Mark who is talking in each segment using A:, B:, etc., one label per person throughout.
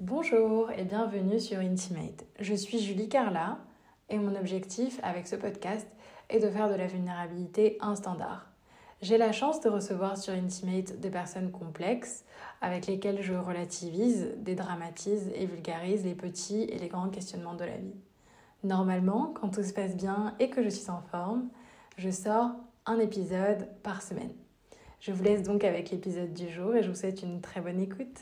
A: Bonjour et bienvenue sur Intimate. Je suis Julie Carla et mon objectif avec ce podcast est de faire de la vulnérabilité un standard. J'ai la chance de recevoir sur Intimate des personnes complexes avec lesquelles je relativise, dédramatise et vulgarise les petits et les grands questionnements de la vie. Normalement, quand tout se passe bien et que je suis en forme, je sors un épisode par semaine. Je vous laisse donc avec l'épisode du jour et je vous souhaite une très bonne écoute.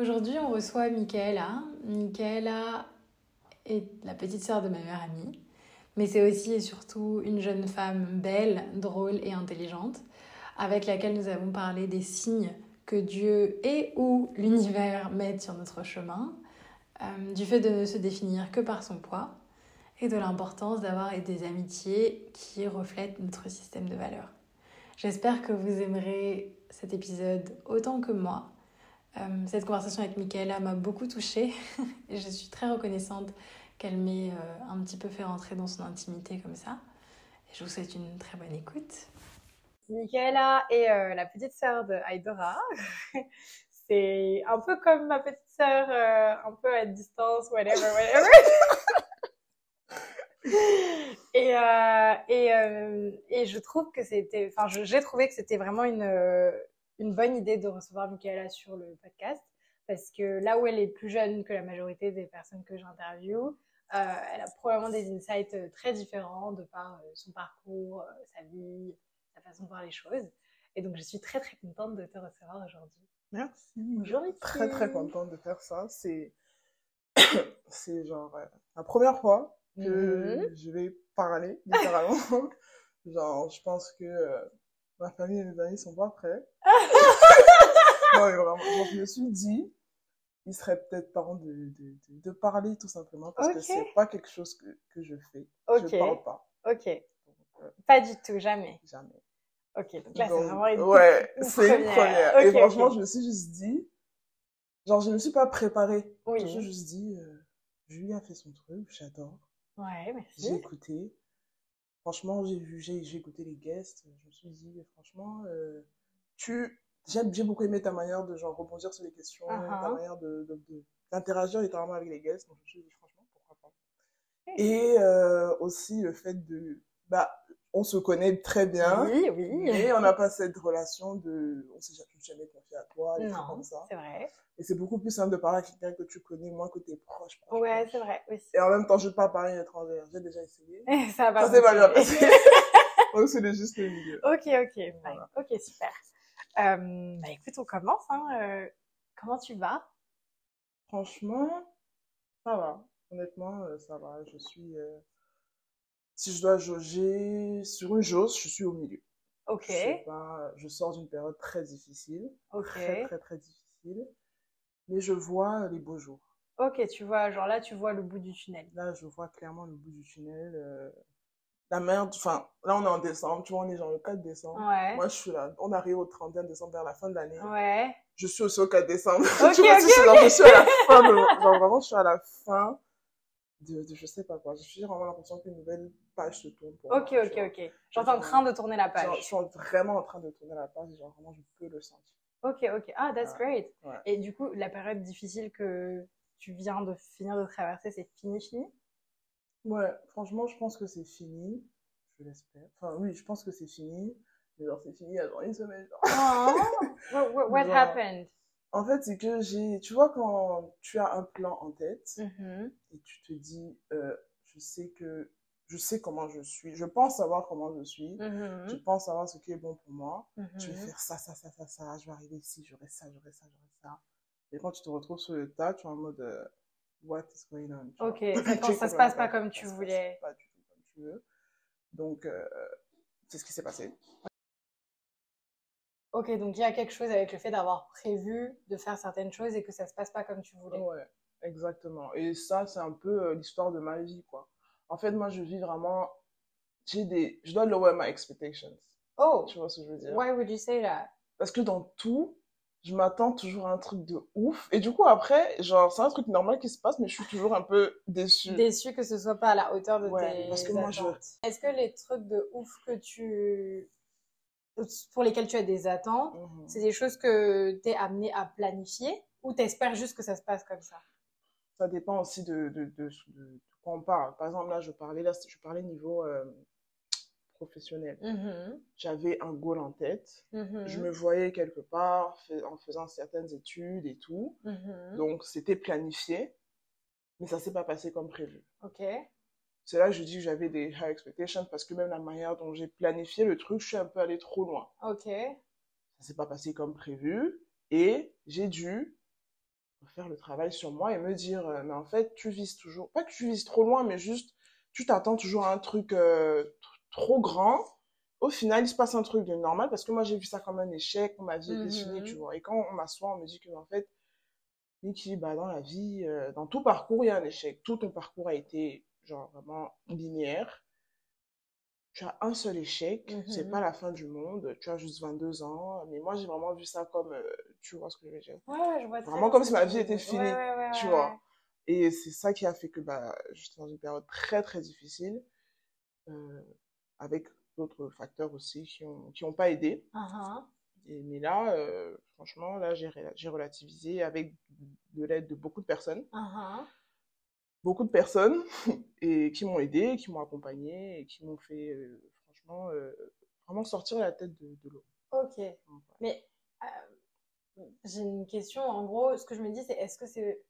A: Aujourd'hui, on reçoit Michaela. Michaela est la petite sœur de ma meilleure amie, mais c'est aussi et surtout une jeune femme belle, drôle et intelligente, avec laquelle nous avons parlé des signes que Dieu et ou l'univers mettent sur notre chemin, euh, du fait de ne se définir que par son poids et de l'importance d'avoir des amitiés qui reflètent notre système de valeurs. J'espère que vous aimerez cet épisode autant que moi. Euh, cette conversation avec Michaela m'a beaucoup touchée et je suis très reconnaissante qu'elle m'ait euh, un petit peu fait rentrer dans son intimité comme ça. Je vous souhaite une très bonne écoute. Michaela est euh, la petite sœur de Aidora. C'est un peu comme ma petite sœur, un peu à distance, whatever, whatever. et, et, et je trouve que c'était, enfin, j'ai trouvé que c'était vraiment une, une bonne idée de recevoir Michaela sur le podcast parce que là où elle est plus jeune que la majorité des personnes que j'interviewe, elle a probablement des insights très différents de par son parcours, sa vie, sa façon de voir les choses. Et donc, je suis très très contente de te recevoir aujourd'hui.
B: Merci. Bonjour. Très très contente de faire ça. C'est c'est genre la première fois que mhm. je vais parler, littéralement. Genre, je pense que euh, ma famille et mes amis sont pas prêts. non, mais vraiment, je me suis dit, il serait peut-être temps de, de, de, parler tout simplement parce que c'est pas quelque chose que, que je fais. Je parle pas.
A: Ok. Euh, pas du tout, jamais.
B: Jamais.
A: Ok, donc là, c'est vraiment une,
B: ouais, c'est une première. et franchement, je me suis juste dit, genre, je me suis pas préparée. Oui. Je me suis juste dit, euh, Julie a fait son truc, j'adore.
A: Ouais, merci.
B: J'ai écouté. Franchement, j'ai vu, j'ai, écouté les guests. Je me suis dit, franchement, euh, tu, j'ai beaucoup aimé ta manière de genre rebondir sur les questions, ta uh-huh. manière de, d'interagir littéralement avec les guests. Donc, je me suis dit, franchement, pourquoi pas. Et euh, aussi le fait de, bah, on se connaît très bien.
A: Oui, oui.
B: Mais on n'a pas cette relation de, on s'est jamais confié à toi, des
A: trucs
B: comme ça.
A: C'est vrai.
B: Et c'est beaucoup plus simple de parler à quelqu'un que tu connais, moins que tes proches.
A: ouais, c'est vrai, aussi.
B: Et en même temps, je ne parle pas à une étrangère. J'ai déjà essayé.
A: ça va.
B: Ça s'est pas bien passé. Donc, c'est le juste milieu.
A: Ok, ok. Ok, super. Euh, bah, écoute, on commence. Hein. Euh, comment tu vas?
B: Franchement, ça va. Honnêtement, euh, ça va. Je suis. Euh, si je dois jauger sur une jauge, je suis au milieu.
A: Ok.
B: Je, pas... je sors d'une période très difficile.
A: Ok.
B: Très, très, très difficile mais je vois les beaux jours.
A: Ok, tu vois, genre là, tu vois le bout du tunnel.
B: Là, je vois clairement le bout du tunnel. Euh, la merde, enfin, là, on est en décembre, tu vois, on est genre le 4 décembre.
A: Ouais.
B: Moi, je suis là, on arrive au 31 décembre, vers la fin de l'année.
A: Ouais.
B: Je suis aussi au 4 décembre.
A: Tu vois,
B: okay,
A: okay.
B: Genre, je suis à la fin de, genre, vraiment, je suis à la fin de, de je sais pas quoi. Je suis vraiment l'impression qu'une nouvelle page se tourne pour
A: Ok,
B: moi,
A: ok, ok. Genre, t'es en train de tourner la page.
B: Genre, je suis vraiment en train de tourner la page, genre, vraiment, je peux le sentir.
A: Ok, ok. Ah, that's great. Et du coup, la période difficile que tu viens de finir de traverser, c'est fini, fini?
B: Ouais, franchement, je pense que c'est fini. Je l'espère. Enfin, oui, je pense que c'est fini. Mais genre, c'est fini il y a genre une semaine.
A: Oh, what, what happened?
B: En fait, c'est que j'ai. Tu vois, quand tu as un plan en tête
A: mm-hmm.
B: et tu te dis, euh, je sais que je sais comment je suis, je pense savoir comment je suis,
A: mm-hmm.
B: je pense savoir ce qui est bon pour moi, je vais
A: mm-hmm.
B: faire ça, ça, ça, ça, ça, je vais arriver ici, j'aurai ça, j'aurai ça, j'aurai ça. Et quand tu te retrouves sur le tas, tu es en mode euh, What is going on
A: Ok, quand ça se passe pas comme tu voulais.
B: Pas du tout comme tu veux. Donc, euh, c'est ce qui s'est passé.
A: Ok, donc il y a quelque chose avec le fait d'avoir prévu de faire certaines choses et que ça se passe pas comme tu voulais.
B: Ouais, exactement. Et ça, c'est un peu euh, l'histoire de ma vie, quoi. En fait, moi, je vis vraiment. J'ai des. Je dois lower my expectations.
A: Oh!
B: Tu vois ce que je veux dire?
A: Why would you say that?
B: Parce que dans tout, je m'attends toujours à un truc de ouf. Et du coup, après, genre, c'est un truc normal qui se passe, mais je suis toujours un peu déçue.
A: Déçue que ce soit pas à la hauteur de
B: ouais,
A: tes
B: parce que moi, je...
A: Est-ce que les trucs de ouf que tu... pour lesquels tu as des attentes,
B: Mhm.
A: c'est des choses que tu es amené à planifier Ou t'espères juste que ça se passe comme ça?
B: Ça dépend aussi de, de, de, on parle. Par exemple, là, je parlais, là, je parlais niveau euh, professionnel.
A: Mm-hmm.
B: J'avais un goal en tête.
A: Mm-hmm.
B: Je me voyais quelque part en faisant certaines études et tout.
A: Mm-hmm.
B: Donc, c'était planifié, mais ça s'est pas passé comme prévu.
A: Ok.
B: C'est là que je dis que j'avais des high expectations parce que même la manière dont j'ai planifié le truc, je suis un peu allée trop loin.
A: Ok.
B: Ça s'est pas passé comme prévu et j'ai dû faire le travail sur moi et me dire, euh, mais en fait, tu vises toujours, pas que tu vises trop loin, mais juste, tu t'attends toujours à un truc euh, trop grand. Au final, il se passe un truc de normal parce que moi, j'ai vu ça comme un échec, ma vie était finie, tu vois. Et quand on m'assoit, on me dit que, en fait, Niki, bah, dans la vie, euh, dans tout parcours, il y a un échec. Tout ton parcours a été, genre, vraiment linéaire. Tu as un seul échec, c'est pas la fin du monde, tu as juste 22 ans. Mais moi, j'ai vraiment vu ça comme, tu vois ce que je veux dire?
A: Ouais, ouais, je vois
B: Vraiment comme si ma vie était finie,
A: Ouais, ouais, ouais,
B: tu vois. Et c'est ça qui a fait que bah, j'étais dans une période très, très difficile, euh, avec d'autres facteurs aussi qui n'ont qui ont pas aidé.
A: Uh-huh.
B: Et, mais là, euh, franchement, là, j'ai relativisé avec de l'aide de beaucoup de personnes.
A: Uh-huh.
B: Beaucoup de personnes et qui m'ont aidé, qui m'ont accompagné et qui m'ont fait, euh, franchement, euh, vraiment sortir la tête de, de l'eau.
A: Ok.
B: Donc, ouais.
A: Mais euh, j'ai une question. En gros, ce que je me dis, c'est est-ce que c'est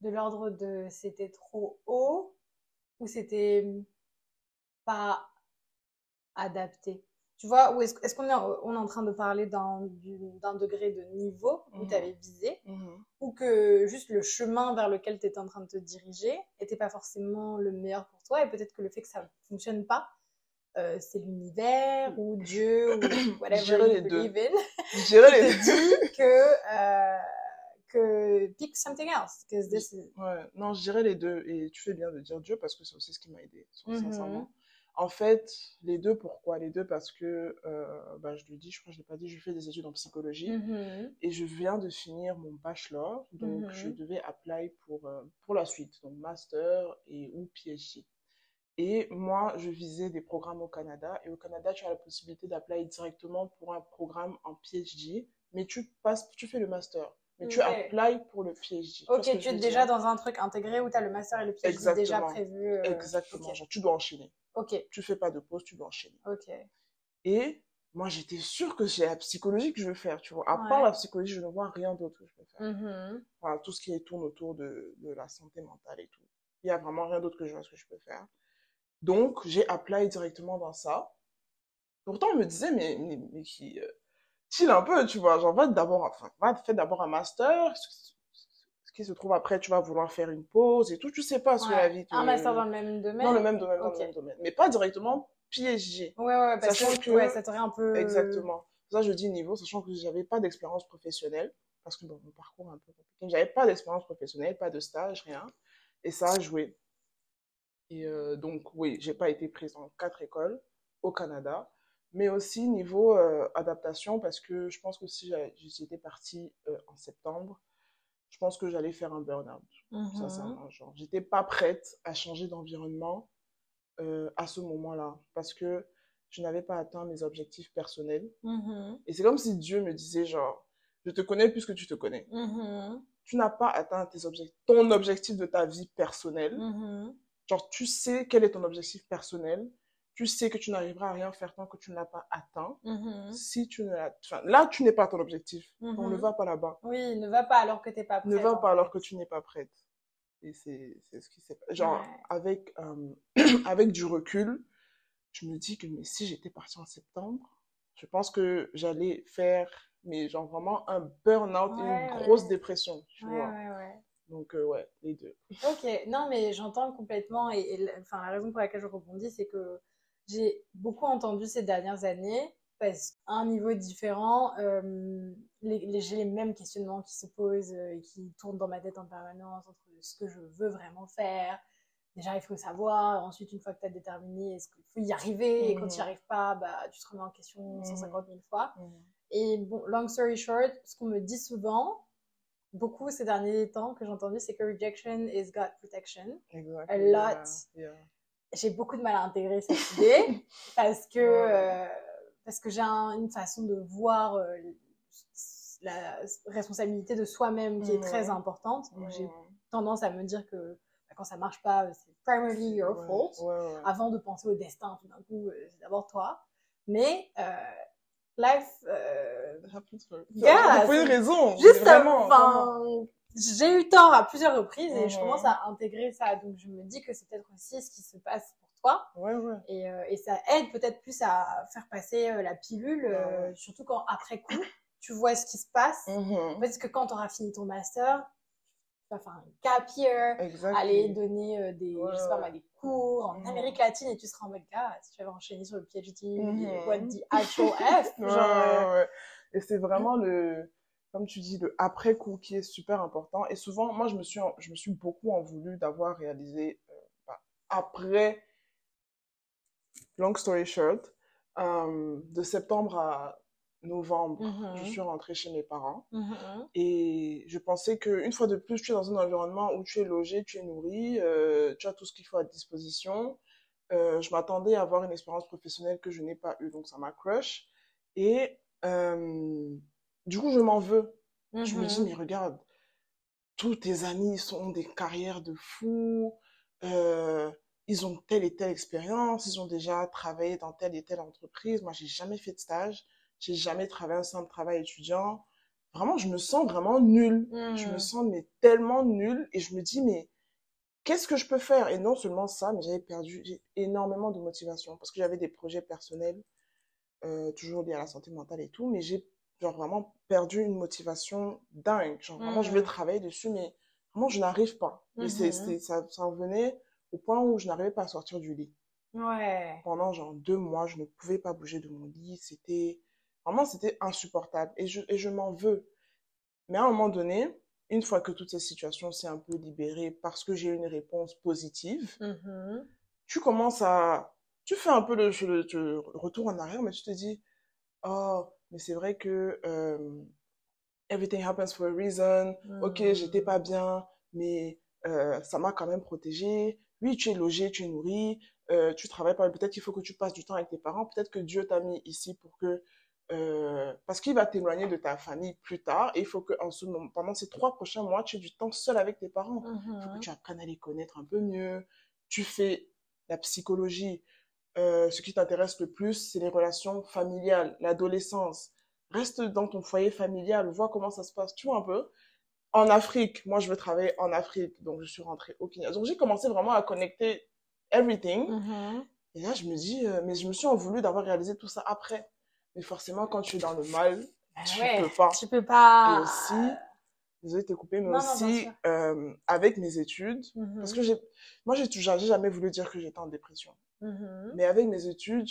A: de l'ordre de c'était trop haut ou c'était pas adapté? Tu vois, ou est-ce est-ce qu'on est, on est en train de parler d'un du- d'un degré de niveau où
B: Mhm.
A: tu avais visé
B: Mhm.
A: ou que juste le chemin vers lequel tu étais en train de te diriger n'était pas forcément le meilleur pour toi et peut-être que le fait que ça ne fonctionne pas, euh, c'est l'univers ou Dieu ou whatever you
B: les deux.
A: believe in qui te dit que, euh, que pick something else. this is-
B: Ouais, non, je dirais les deux. Et tu fais bien de dire Dieu parce que c'est aussi ce qui m'a aidé,
A: Mhm.
B: sincèrement. En fait, les deux, pourquoi Les deux? Parce que, euh, bah, je le dis, je crois que je l'ai pas dit, je fais des études en psychologie
A: Mhm.
B: et je viens de finir mon bachelor, donc
A: Mhm.
B: je devais apply pour, euh, pour la suite, donc master et ou PhD. Et moi, je visais des programmes au Canada et au Canada, tu as la possibilité d'appeler directement pour un programme en PhD, mais tu passes, tu fais le master. Mais tu applies pour le PhD.
A: Ok, tu es déjà dans un truc intégré où tu as le master et le PhD déjà prévu. euh,
B: Exactement, genre tu dois enchaîner.
A: Ok.
B: Tu fais pas de pause, tu dois enchaîner.
A: ok.
B: Et moi, j'étais sûre que c'est la psychologie que je veux faire, tu vois. À part la psychologie, je ne vois rien d'autre que je peux faire.
A: Mhm.
B: Enfin, tout ce qui tourne autour de, de la santé mentale et tout. Il y a vraiment rien d'autre que je vois ce que je peux faire. Donc, j'ai appelé directement dans ça. Pourtant, on me disait, mais, mais, mais qui, euh, chill un peu, tu vois. Genre, va d'abord, enfin, va faire d'abord un master. Qui se trouve après, tu vas vouloir faire une pause et tout. Tu sais pas ce que
A: Ouais.
B: la vie.
A: Un master dans le même domaine
B: dans le même domaine, dans le même domaine. Mais pas directement PhD.
A: Ouais, ouais, parce
B: Sachant
A: que,
B: que-
A: ouais, ça t'aurait un peu.
B: Exactement. Ça, je dis niveau, sachant que j'avais pas d'expérience professionnelle, parce que bon, mon parcours est un peu compliqué. J'avais pas d'expérience professionnelle, pas de stage, rien. Et ça a joué. Et euh, donc, oui, j'ai pas été prise dans quatre écoles au Canada, mais aussi niveau euh, adaptation, parce que je pense que si j'étais partie euh, en septembre, je pense que j'allais faire un burn-out.
A: Mhm.
B: Sincèrement, genre, j'étais pas prête à changer d'environnement euh, à ce moment-là, parce que je n'avais pas atteint mes objectifs personnels.
A: Mhm.
B: Et c'est comme si Dieu me disait, genre, je te connais plus que tu te connais.
A: Mhm.
B: Tu n'as pas atteint tes objectifs, ton objectif de ta vie personnelle.
A: Mhm.
B: Genre, tu sais quel est ton objectif personnel. Tu sais que tu n'arriveras à rien faire tant que tu ne l'as pas atteint.
A: Mhm.
B: Si tu ne enfin, là, tu n'es pas à ton objectif. Donc,
A: Mhm.
B: ne va pas là-bas.
A: Oui, ne va pas alors que t'es pas prête.
B: Ne va pas alors que tu n'es pas prête. Et c'est, ce qui s'est passé. Genre,
A: Ouais.
B: avec, euh, avec du recul, je me dis que, mais si j'étais partie en septembre, je pense que j'allais faire, mais genre vraiment un burn-out et une
A: ouais.
B: grosse dépression, tu vois. Donc, euh, ouais, les deux.
A: Ok, non, mais j'entends complètement. Et, et la- enfin, la raison pour laquelle je rebondis, c'est que j'ai beaucoup entendu ces dernières années, parce qu'à un niveau différent, euh, les, les- j'ai les mêmes questionnements qui se posent euh, et qui tournent dans ma tête en permanence entre ce que je veux vraiment faire. Déjà, il faut savoir. Ensuite, une fois que tu as déterminé, est-ce qu'il faut y arriver Et quand tu n'y arrives pas, bah, tu te remets en question
B: Mhm.
A: 150 000 fois. Et bon, long story short, ce qu'on me dit souvent, beaucoup ces derniers temps que j'ai entendu, c'est que rejection is God protection.
B: Exact.
A: A
B: Yeah,
A: lot.
B: yeah.
A: J'ai beaucoup de mal à intégrer cette idée parce que, euh, parce que j'ai un- une façon de voir euh, la responsabilité de soi-même qui est très importante. J'ai tendance à me dire que bah, quand ça marche pas, c'est primarily your fault. Avant de penser au destin, tout d'un coup, euh, c'est d'abord toi. Mais euh, life, euh,
B: yeah, une raison.
A: Juste vraiment, j'ai eu tort à plusieurs reprises et je commence à intégrer ça. Donc je me dis que c'est peut-être aussi ce qui se passe pour toi.
B: Ouais, ouais.
A: Et, euh, et ça aide peut-être plus à faire passer euh, la pilule, euh, surtout quand après coup, tu vois ce qui se passe.
B: Mm-hmm.
A: Parce que quand tu auras fini ton master, tu vas faire un cap year, aller donner des, je sais pas, des cours en mm-hmm. Amérique latine et tu seras en mode gars, si tu avais enchaîné sur le PhD, mm-hmm. what the actual F.
B: Genre, Et c'est vraiment le, comme tu dis, le après-coup qui est super important. Et souvent, moi, je me suis, je me suis beaucoup en voulu d'avoir réalisé bah, après long story short, euh, de septembre à novembre, je mhm. suis rentrée chez mes parents.
A: Mhm.
B: Et je pensais qu'une fois de plus, tu es dans un environnement où tu es logé, tu es nourri, euh, tu as tout ce qu'il faut à disposition. Euh, je m'attendais à avoir une expérience professionnelle que je n'ai pas eue, donc ça m'a crush. Et du coup, je m'en veux. Je me dis, mhm. mais regarde, tous tes amis sont des carrières de fous ils ont telle et telle expérience, ils ont déjà travaillé dans telle et telle entreprise. Moi, j'ai jamais fait de stage, j'ai jamais travaillé un simple travail étudiant. Vraiment, je me sens vraiment nulle. Je me mmh. sens mais tellement nulle et je me dis mais qu'est-ce que je peux faire? Et non seulement ça, mais j'avais perdu énormément de motivation parce que j'avais des projets personnels euh, toujours liés à la santé mentale et tout, mais j'ai genre vraiment perdu une motivation dingue. Genre vraiment, je vais mmh. travailler dessus, mais vraiment, je n'arrive pas. Et c'est, mmh ça, ça revenait au point où je n'arrivais pas à sortir du lit.
A: Ouais.
B: Pendant genre deux mois, je ne pouvais pas bouger de mon lit. C'était vraiment c'était insupportable et je, et je m'en veux. Mais à un moment donné, une fois que toute cette situation s'est un peu libérée parce que j'ai eu une réponse positive,
A: mm-hmm.
B: tu commences à tu fais un peu le, le, retour en arrière, mais tu te dis oh mais c'est vrai que euh, everything happens for a reason. Ok, j'étais pas bien, mais euh, ça m'a quand même protégée oui, tu es logé, tu es nourri, euh, tu travailles pas, peut-être qu'il faut que tu passes du temps avec tes parents, peut-être que Dieu t'a mis ici pour que, euh, parce qu'il va t'éloigner de ta famille plus tard, et il faut que en ce moment, pendant ces trois prochains mois, tu aies du temps seul avec tes parents. Il faut que mhm. tu apprennes à les connaître un peu mieux. Tu fais la psychologie. Euh, ce qui t'intéresse le plus, c'est les relations familiales, l'adolescence. Reste dans ton foyer familial, vois comment ça se passe, tu vois un peu en Afrique, moi je veux travailler en Afrique, donc je suis rentrée au Kenya. Donc j'ai commencé vraiment à connecter everything.
A: Mm-hmm.
B: Et là je me dis, euh, mais je me suis en voulu d'avoir réalisé tout ça après. Mais forcément, quand tu es dans le mal,
A: bah
B: tu ne peux pas.
A: Tu peux pas.
B: Et aussi, désolée de coupé, mais aussi euh, avec mes études, mm-hmm. parce que j'ai, moi j'ai toujours, jamais voulu dire que j'étais en dépression.
A: Mm-hmm.
B: Mais avec mes études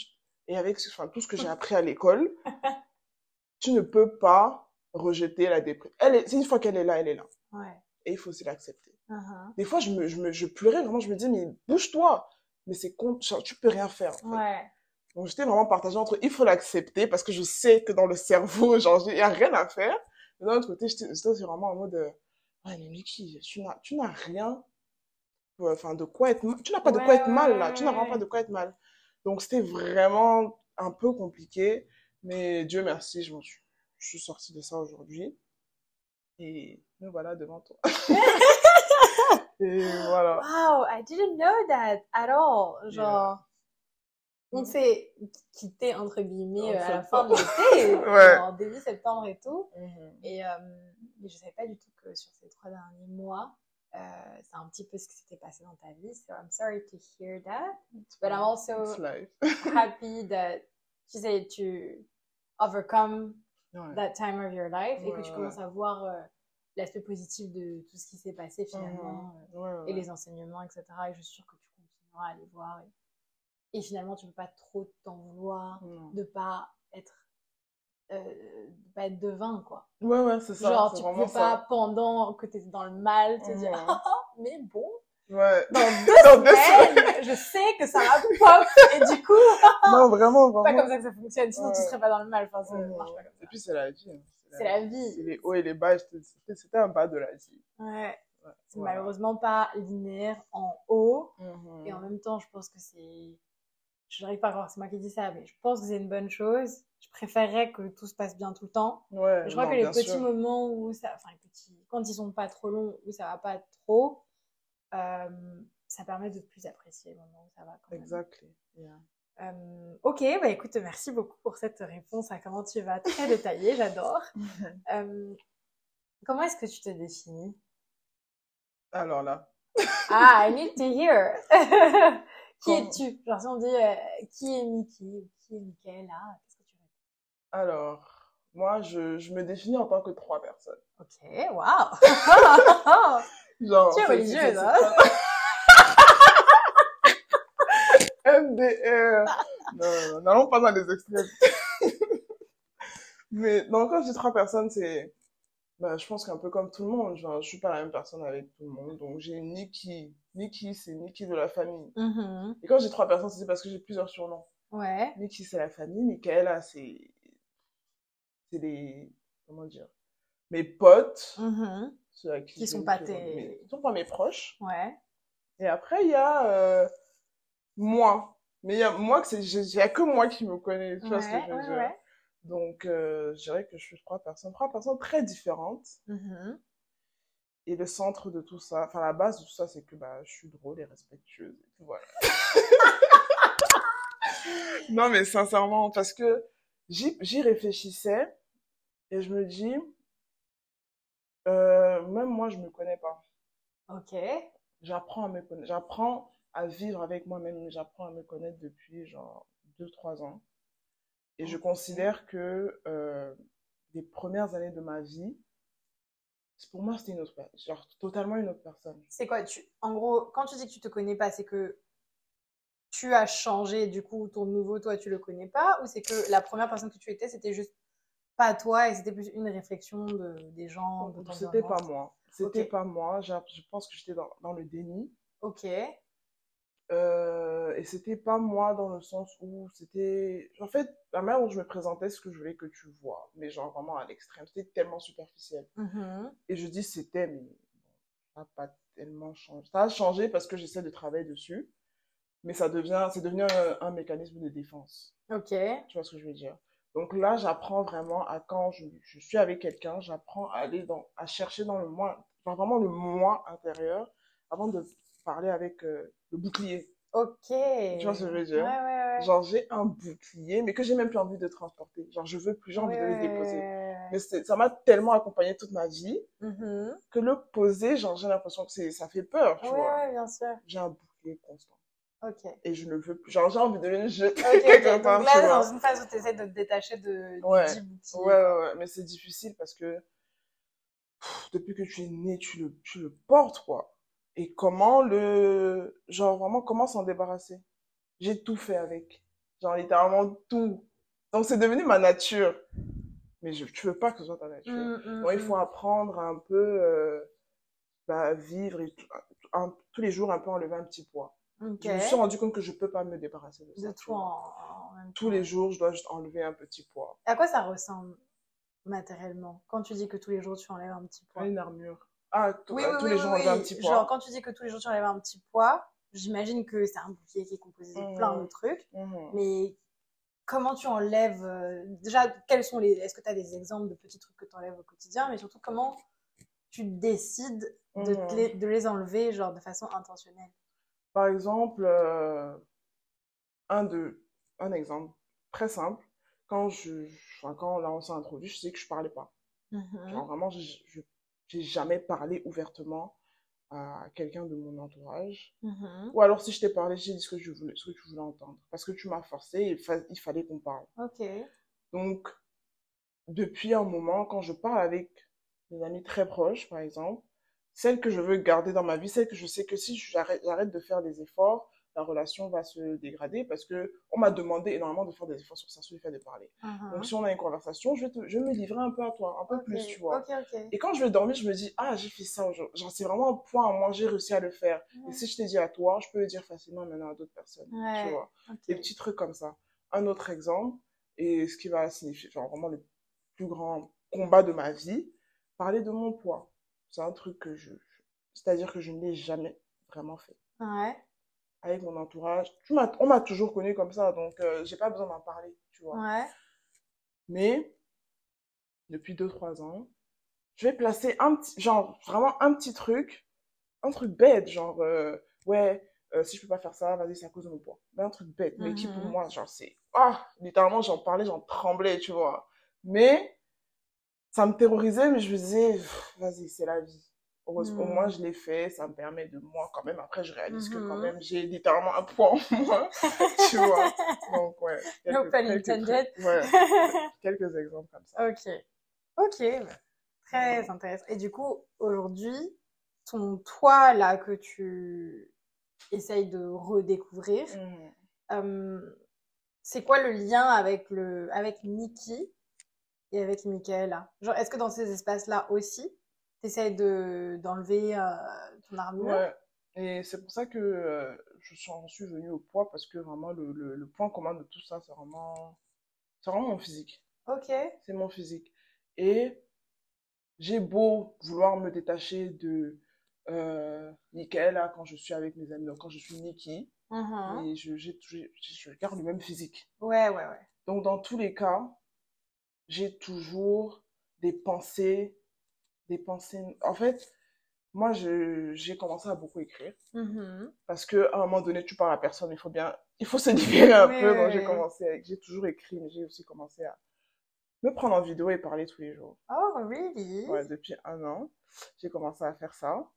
B: et avec enfin, tout ce que j'ai appris à l'école, tu ne peux pas rejeter la dépression. Elle est, une fois qu'elle est là, elle est là.
A: Ouais.
B: Et il faut aussi l'accepter.
A: Uh-huh.
B: Des fois, je me, je me, je pleurais vraiment, je me dis, mais bouge-toi. Mais c'est con, tu peux rien faire, en fait.
A: Ouais.
B: Donc, j'étais vraiment partagée entre, il faut l'accepter parce que je sais que dans le cerveau, genre, il y a rien à faire. Mais d'un autre côté, j'étais vraiment en mode, euh, ouais, mais Mickey, tu n'as, tu n'as rien, enfin, de quoi être, tu n'as pas de quoi être mal, là. Tu n'as vraiment pas de quoi être mal. Donc, c'était vraiment un peu compliqué. Mais Dieu merci, je suis je suis sortie de ça aujourd'hui. Et me voilà devant toi. et voilà.
A: Wow, I didn't know that at all. Genre, on s'est quitté entre guillemets euh, à la fin de l'été, ouais. en début septembre et tout.
B: Mm-hmm.
A: Et euh, mais je savais pas du tout que sur ces trois derniers mois, euh, c'est un petit peu ce qui s'était passé dans ta vie. So I'm sorry to hear that, but I'm also happy that tu sais tu overcome that time of your life et que tu commences à voir euh, l'aspect positif de tout ce qui s'est passé finalement
B: mhm. euh,
A: et les enseignements, etc. Et je suis sûre que tu continueras à les voir. Et, finalement, tu ne peux pas trop t'en vouloir de pas être euh, de pas être devin quoi.
B: Ouais ouais, c'est ça.
A: Genre tu peux pas pendant que tu es dans le mal te dire ah, mais bon.
B: Ouais.
A: Dans deux, semaines, je sais que ça va pop et du coup.
B: non vraiment vraiment.
A: pas comme ça que ça fonctionne, sinon tu serais pas dans le mal. Enfin, ça marche pas comme ça.
B: Et puis c'est la vie. Hein.
A: C'est la, vie.
B: C'est les hauts et les bas. C'était un pas de la vie.
A: Ouais. c'est malheureusement pas linéaire en haut.
B: Mhm.
A: Et en même temps, je pense que c'est je n'arrive pas à croire c'est moi qui dis ça, mais je pense que c'est une bonne chose. Je préférerais que tout se passe bien tout le temps.
B: Ouais,
A: je crois que les petits moments où ça, enfin les petits, quand ils sont pas trop longs, où ça va pas trop, euh, ça permet de plus apprécier les moments où ça va. Quand
B: exactly.
A: Euh, ok, bah écoute, merci beaucoup pour cette réponse à comment tu vas, très détaillée, j'adore. Euh, comment est-ce que tu te définis?
B: Alors là.
A: ah, I need to hear. qui es-tu? Genre si on dit euh, qui est Mickey qui est Michaela, qu'est-ce que tu veux
B: Alors, moi, je, je, me définis en tant que trois personnes.
A: Ok, wow.
B: Genre,
A: tu es religieuse, hein
B: MDR. non, n'allons pas dans les extrêmes. Mais donc, quand je dis trois personnes, c'est, bah, je pense qu'un peu comme tout le monde, genre, je suis pas la même personne avec tout le monde. Donc, j'ai Nikki. Nikki, c'est Nikki de la famille.
A: Mm-hmm.
B: Et quand j'ai trois personnes, c'est parce que j'ai plusieurs surnoms.
A: Ouais.
B: Nikki, c'est la famille. Michaela, c'est, c'est les, comment dire, mes potes.
A: Mm-hmm.
B: Ceux à qui,
A: qui sont pas tes...
B: Mais, sont pas mes proches.
A: Ouais.
B: Et après, il y a, euh, moi. Mais il y a moi que c'est, il y a que moi qui me connais, tu vois ce que je veux dire. Donc, euh, je dirais que je suis trois personnes, trois personnes très différentes.
A: Mm-hmm.
B: Et le centre de tout ça, enfin la base de tout ça, c'est que bah, je suis drôle et respectueuse. Et voilà. non, mais sincèrement, parce que j'y réfléchissais et je me dis, euh, même moi, je me connais pas.
A: Ok.
B: J'apprends à me connaître. J'apprends à vivre avec moi-même. J'apprends à me connaître depuis genre 2-3 ans. Et je considère que euh, les premières années de ma vie, pour moi, c'était une autre genre totalement une autre personne.
A: C'est quoi tu, En gros, quand tu dis que tu te connais pas, c'est que tu as changé, du coup, ton nouveau toi, tu le connais pas Ou c'est que la première personne que tu étais, c'était juste pas toi et c'était plus une réflexion de, des gens de
B: C'était pas moi. C'était pas moi. Je pense que j'étais dans, dans, le déni.
A: Ok.
B: Euh, et c'était pas moi dans le sens où c'était. En fait, la manière dont je me présentais, ce que je voulais que tu vois, mais genre vraiment à l'extrême. C'était tellement superficiel.
A: Mm-hmm.
B: Et je dis c'était, mais ça n'a pas tellement changé. Ça a changé parce que j'essaie de travailler dessus, mais ça devient, c'est devenu un, un, mécanisme de défense.
A: Ok.
B: Tu vois ce que je veux dire? Donc là, j'apprends vraiment à quand je, je suis avec quelqu'un, j'apprends à aller dans, à chercher dans le moi, genre vraiment le moi intérieur, avant de parler avec euh, le bouclier.
A: Ok.
B: Tu vois ce que je veux dire?
A: Ouais, ouais, ouais.
B: Genre, j'ai un bouclier, mais que j'ai même plus envie de transporter. Genre, je veux plus, j'ai envie de le déposer. Mais ça m'a tellement accompagné toute ma vie
A: mm-hmm.
B: que le poser, genre, j'ai l'impression que ça fait peur, tu
A: ouais,
B: vois.
A: Ouais, bien sûr.
B: J'ai un bouclier constant.
A: Ok.
B: Et je ne veux plus. Genre, j'ai envie de le jeter.
A: Ok, ok. Donc là, dans une phase où tu essaies de te détacher de,
B: ouais.
A: du bouclier.
B: Ouais, ouais, ouais. Mais c'est difficile parce que pff, depuis que tu es né, tu le, tu le portes, quoi et comment le genre vraiment comment s'en débarrasser? J'ai tout fait avec. Genre littéralement tout. Donc c'est devenu ma nature. Mais je tu veux pas que ce soit ta nature.
A: Mmh, mmh,
B: donc il faut apprendre un peu euh, bah, vivre et un, tous les jours un peu enlever un petit poids.
A: Okay.
B: je me suis rendu compte que je peux pas me débarrasser de ça
A: de tout en,
B: tous les jours je dois juste enlever un petit poids.
A: À quoi ça ressemble matériellement? Quand tu dis que tous les jours tu enlèves un petit poids.
B: Une armure ah,
A: oui,
B: oui,
A: oui,
B: tous
A: oui,
B: les jours,
A: oui.
B: enlever un petit poids.
A: Genre, quand tu dis que tous les jours, tu enlèves un petit poids, j'imagine que c'est un bouclier qui est composé de
B: mmh.
A: plein de trucs.
B: Mmh.
A: Mais comment tu enlèves euh, Déjà, quels sont les. Est-ce que tu as des exemples de petits trucs que tu enlèves au quotidien Mais surtout, comment tu décides de,
B: mmh.
A: les, de les enlever, genre, de façon intentionnelle?
B: Par exemple, euh, un, de, un exemple très simple. Quand, je, enfin, quand là, on s'est introduit, je sais que je parlais pas.
A: Mmh.
B: Genre, vraiment, je, je j'ai jamais parlé ouvertement à quelqu'un de mon entourage.
A: Mmh.
B: Ou alors, si je t'ai parlé, j'ai dit ce que, je voulais, ce que tu voulais entendre. Parce que tu m'as forcé fa il fallait qu'on parle. Donc, depuis un moment, quand je parle avec mes amis très proches, par exemple, celle que je veux garder dans ma vie, celle que je sais que si j'arrête de faire des efforts, la relation va se dégrader parce que on m'a demandé énormément de faire des efforts sur ça, sur le fait de parler.
A: Uh -huh.
B: Donc si on a une conversation, je vais, te, je vais me livrer un peu à toi, un peu
A: okay.
B: plus, tu vois.
A: Okay, okay.
B: Et quand je vais dormir, je me dis ah j'ai fait ça aujourd'hui, genre c'est vraiment un point à moi, j'ai réussi à le faire. Et si je t'ai dit à toi, je peux le dire facilement maintenant à d'autres personnes,
A: ouais.
B: tu vois. Des petits trucs comme ça. Un autre exemple et ce qui va signifier genre vraiment le plus grand combat de ma vie, parler de mon poids. C'est un truc que je, c'est-à-dire que je ne l'ai jamais vraiment fait.
A: Ouais.
B: Avec mon entourage. on m'a toujours connu comme ça, donc euh, j'ai pas besoin d'en parler, tu vois. Ouais. Mais, depuis 2-3 ans, je vais placer un petit, genre, vraiment un petit truc, un truc bête, genre, euh, ouais, euh, si je peux pas faire ça, vas-y, c'est à cause de mon poids. Mais un truc bête, mais qui pour mhm. moi, genre, c'est, ah, littéralement, j'en parlais, j'en tremblais, tu vois. Mais, ça me terrorisait, mais je me disais, vas-y, c'est la vie. Heureusement, mmh. moi, je l'ai fait, ça me permet de moi quand même. Après, je réalise que quand mmh. même, j'ai littéralement un poids en moi, tu vois. Donc, ouais. Quelques, quelques, ouais, quelques exemples comme ça.
A: Ok. Ok. Très intéressant. Et du coup, aujourd'hui, ton toi, là, que tu essayes de redécouvrir, mmh. c'est quoi le lien avec, le, avec Nikki et avec Michaela? Genre, est-ce que dans ces espaces-là aussi, t'essayes de d'enlever euh, ton armure. Ouais.
B: Et c'est pour ça que euh, je suis, suis venue au poids parce que vraiment le, le, point commun de tout ça, c'est vraiment, c'est vraiment mon physique.
A: Ok.
B: C'est mon physique. Et j'ai beau vouloir me détacher de euh, Michaela quand je suis avec mes amis, donc quand je suis Nikki, uh-huh. et je, j'ai, je garde le même physique.
A: Ouais, ouais, ouais.
B: Donc dans tous les cas, j'ai toujours des pensées des pensées. En fait, moi, j'ai commencé à beaucoup écrire. Mm-hmm. Parce que à un moment donné, tu parles à personne, il faut bien, il faut se libérer un peu. Donc, j'ai commencé j'ai toujours écrit, mais j'ai aussi commencé à me prendre en vidéo et parler tous les jours.
A: Oh, really?
B: Ouais, depuis un an, j'ai commencé à faire ça.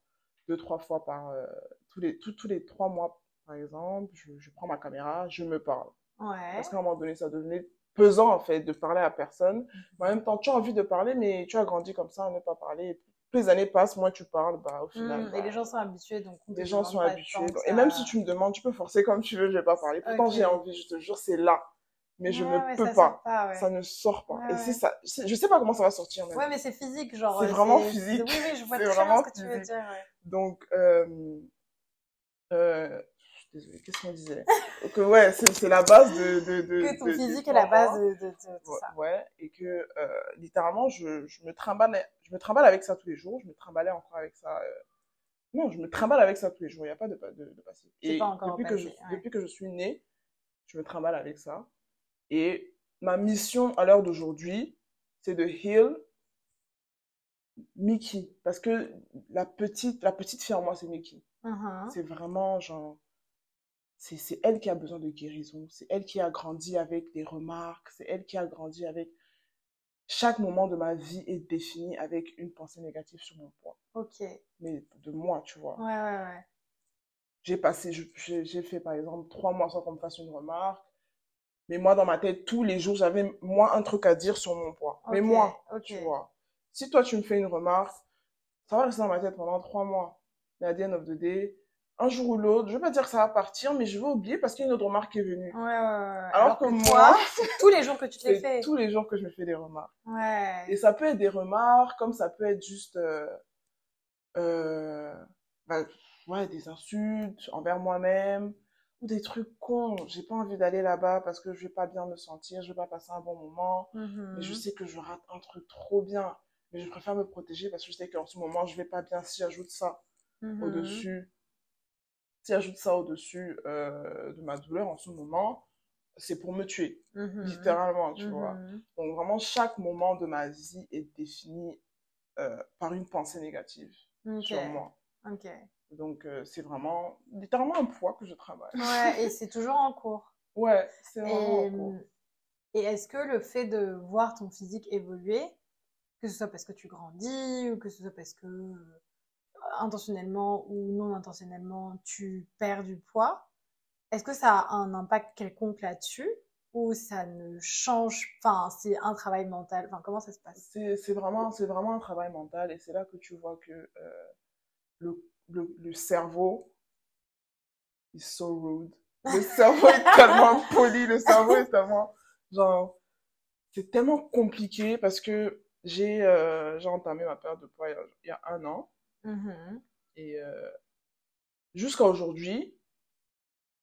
B: Deux, trois fois par, euh, tous les, tous, tous les trois mois, par exemple, je, je prends ma caméra, je me parle. Ouais. Parce qu'à un moment donné, ça devenait pesant en fait de parler à personne. en même temps, tu as envie de parler, mais tu as grandi comme ça à ne pas parler. plus les années passent, moins tu parles, bah, au final.
A: Mmh, et bah, les gens sont habitués, donc.
B: Les gens sont habitués. Et même si tu me demandes, tu peux forcer comme tu veux, je vais pas parler. Pourtant, j'ai envie, je te jure, c'est là. Mais je ne peux pas. Ça ne sort pas. et c'est ça. Je sais pas comment ça va sortir.
A: Même. Ouais, mais c'est physique, genre.
B: C'est vraiment physique.
A: Oui, oui, je vois très bien ce que tu veux dire.
B: Donc, euh, euh, désolée, qu'est-ce qu'on disait? Que ouais, c'est la base de, de, de
A: Que ton physique est la base de, de, tout
B: ça. Ouais, et que euh, littéralement, je, je, me trimballe, je me trimballe avec ça tous les jours, je me trimballais encore avec ça. Euh... Non, je me trimballe avec ça tous les jours, il n'y a pas de, de, de passé.
A: Et pas encore
B: depuis, passé, que je, depuis que je suis née, je me trimballe avec ça. Et ma mission à l'heure d'aujourd'hui, c'est de heal Mickey. Parce que la petite, la petite fille en moi, c'est Mickey. Uh-huh. C'est vraiment genre c'est elle qui a besoin de guérison, c'est elle qui a grandi avec des remarques, c'est elle qui a grandi avec... Chaque moment de ma vie est défini avec une pensée négative sur mon poids.
A: Ok.
B: Mais de moi, tu vois.
A: Ouais, ouais, ouais.
B: J'ai passé, j'ai fait par exemple trois mois sans qu'on me fasse une remarque. Mais moi, dans ma tête, tous les jours, j'avais moi un truc à dire sur mon poids. Mais moi, tu vois. Si toi, tu me fais une remarque, ça va rester dans ma tête pendant trois mois. Mais à the end of the day, un jour ou l'autre, je vais pas dire que ça va partir, mais je vais oublier parce qu'il y a une autre remarque qui est venue.
A: Ouais, ouais, ouais. Alors, que, moi, tous les jours que tu te les fais.
B: tous les jours que je me fais des remarques.
A: Ouais.
B: Et ça peut être des remarques, comme ça peut être juste, euh, euh, bah, ouais, des insultes envers moi-même, ou des trucs cons. J'ai pas envie d'aller là-bas parce que je vais pas bien me sentir, je vais pas passer un bon moment, mm-hmm. mais je sais que je rate un truc trop bien. Mais je préfère me protéger parce que je sais qu'en ce moment, je vais pas bien si j'ajoute ça mm-hmm. au-dessus si j'ajoute ça au-dessus euh, de ma douleur en ce moment, c'est pour me tuer, mm-hmm. littéralement, tu vois. Mm-hmm. Donc vraiment, chaque moment de ma vie est défini euh, par une pensée négative sur moi. Donc euh, c'est vraiment, littéralement un poids que je travaille.
A: Ouais, et c'est toujours en cours.
B: Ouais, c'est vraiment en cours.
A: Et est-ce que le fait de voir ton physique évoluer, que ce soit parce que tu grandis ou que ce soit parce que intentionnellement ou non intentionnellement, tu perds du poids, est-ce que ça a un impact quelconque là-dessus ou ça ne change, enfin, c'est un travail mental, enfin, comment ça se passe?
B: C'est vraiment, vraiment un travail mental et c'est là que tu vois que euh, le, le, le, cerveau is so rude. Le cerveau est tellement poli, le cerveau est tellement, genre, c'est tellement compliqué parce que j'ai euh, j'ai entamé ma période de poids il y a un an Mmh et euh, jusqu'à aujourd'hui,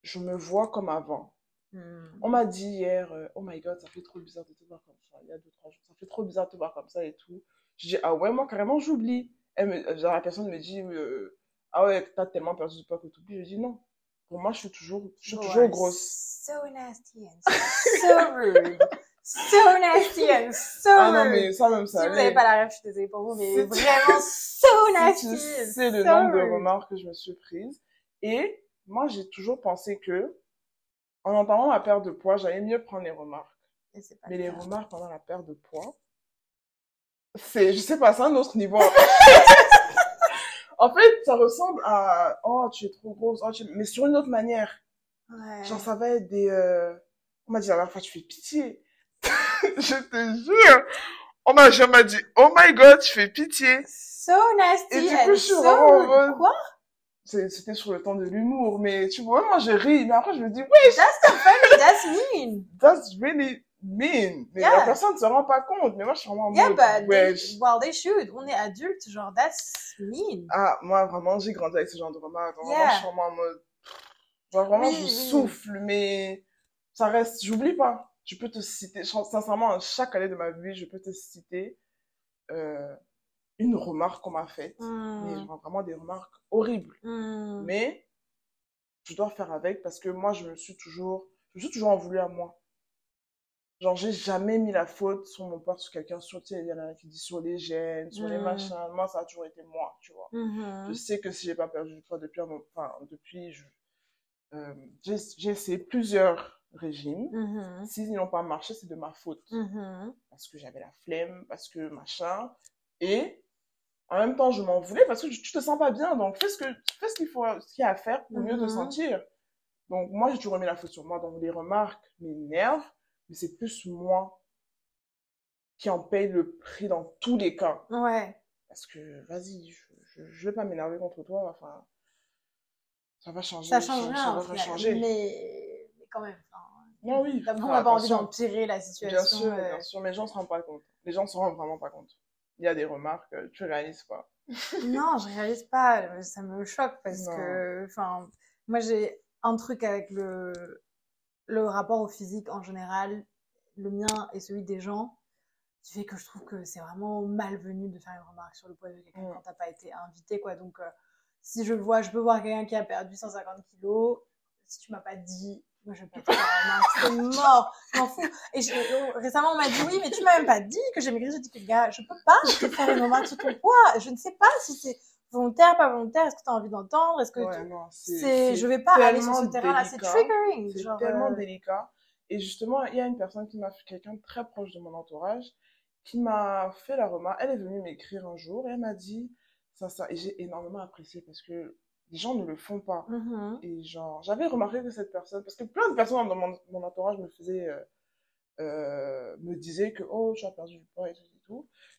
B: je me vois comme avant. Mmh. On m'a dit hier, euh, oh my god, ça fait trop bizarre de te voir comme ça. Il y a deux, trois jours, ça fait trop bizarre de te voir comme ça et tout. Je dis, ah ouais, moi carrément, j'oublie. Elle me, genre, la personne me dit, euh, ah ouais, t'as tellement perdu du poids que tu oublies. Je dis, non. pour moi, je suis toujours, je suis toujours grosse.
A: So nasty and so rude. So nasty and so rude.
B: Ah non, mais ça même ça.
A: Si vous n'avez pas la rêve, je suis désolée pour vous, mais vraiment so nasty.
B: C'est le nombre de remarques que je me suis prise. Et moi, j'ai toujours pensé que, en entendant ma perte de poids, j'allais mieux prendre les remarques. mais les remarques pendant la perte de poids, c'est, je sais pas, c'est un autre niveau. en fait, ça ressemble à, oh, tu es trop grosse, oh, mais sur une autre manière. Ouais. Genre, ça va être des, euh... on m'a dit la dernière fois, tu fais pitié. je te jure. On m'a jamais dit, oh my god, tu fais pitié.
A: So nasty.
B: Et du coup, je suis vraiment Quoi? C'était sur le temps de l'humour, mais tu vois, moi, je ris, mais après, je me dis, oui.
A: That's the funny, that's mean.
B: That's really mean. Mais la personne ne se rend pas compte. Mais moi, je suis vraiment en
A: yeah, mode, but they, well, they should. On est adultes, genre, that's mean.
B: Ah, moi, vraiment, j'ai grandi avec ce genre de remarques. Vraiment, je suis vraiment en mode, genre, vraiment, je souffle, mais ça reste, j'oublie pas. Je peux te citer, sincèrement, chaque année de ma vie, je peux te citer, euh, une remarque qu'on m'a faite. Mais hmm. genre, vraiment des remarques horribles. Hmm. Mais, je dois faire avec parce que moi, je me suis toujours, je me suis toujours en voulu à moi. Genre, j'ai jamais mis la faute sur mon père, sur quelqu'un, sur, il y en a qui dit sur les gènes, sur les mmh. machins. Moi, ça a toujours été moi, tu vois. Mmh. Je sais que si j'ai pas perdu du poids depuis, enfin, depuis, euh, j'ai essayé plusieurs régimes. Mmh. S'ils n'ont pas marché, c'est de ma faute. Parce que j'avais la flemme, parce que machin. Et, en même temps, je m'en voulais parce que tu te sens pas bien. Donc, fais ce que, fais ce qu'il faut, ce qu'il y a à faire pour mieux te sentir. Donc, moi, j'ai toujours remis la faute sur moi. Donc, les remarques m'énervent mais c'est plus moi qui en paye le prix dans tous les cas.
A: Ouais.
B: Parce que, vas-y, je, je, je, vais pas m'énerver contre toi, enfin, ça va changer.
A: Ça change rien, ça va changer. Mais quand même, enfin,
B: non, oui.
A: on n'a pas envie d'empirer la situation.
B: Bien sûr, bien sûr, mais les gens se rendent pas compte. Les gens se rendent vraiment pas compte. Il y a des remarques, tu réalises pas.
A: non, je réalise pas, ça me choque parce que, enfin, moi j'ai un truc avec le, le rapport au physique en général, le mien et celui des gens, qui fait que je trouve que c'est vraiment malvenu de faire une remarque sur le poids de quelqu'un quand t'as pas été invité, quoi. Donc, euh, si je vois, je peux voir quelqu'un qui a perdu 150 kilos, si tu m'as pas dit, moi je vais pas te faire une remarque, c'est mort, je m'en fous. Et récemment, on m'a dit, oui, mais tu m'as même pas dit que j'ai maigri. J'ai dit que, gars, je peux pas te faire une remarque sur ton poids. Je ne sais pas si c'est volontaire, pas volontaire, est-ce que tu as envie d'entendre, est-ce que c'est, je vais pas aller sur ce terrain-là, c'est triggering.
B: C'est tellement euh, délicat. Et justement, il y a une personne qui m'a fait, quelqu'un très proche de mon entourage, qui m'a fait la remarque. Elle est venue m'écrire un jour et elle m'a dit ça, ça. Et j'ai énormément apprécié parce que les gens ne le font pas. Mm-hmm. Et genre, j'avais remarqué que cette personne, parce que plein de personnes dans mon, mon entourage me faisaient, euh, euh, me disaient que, oh, tu as perdu du poids et tout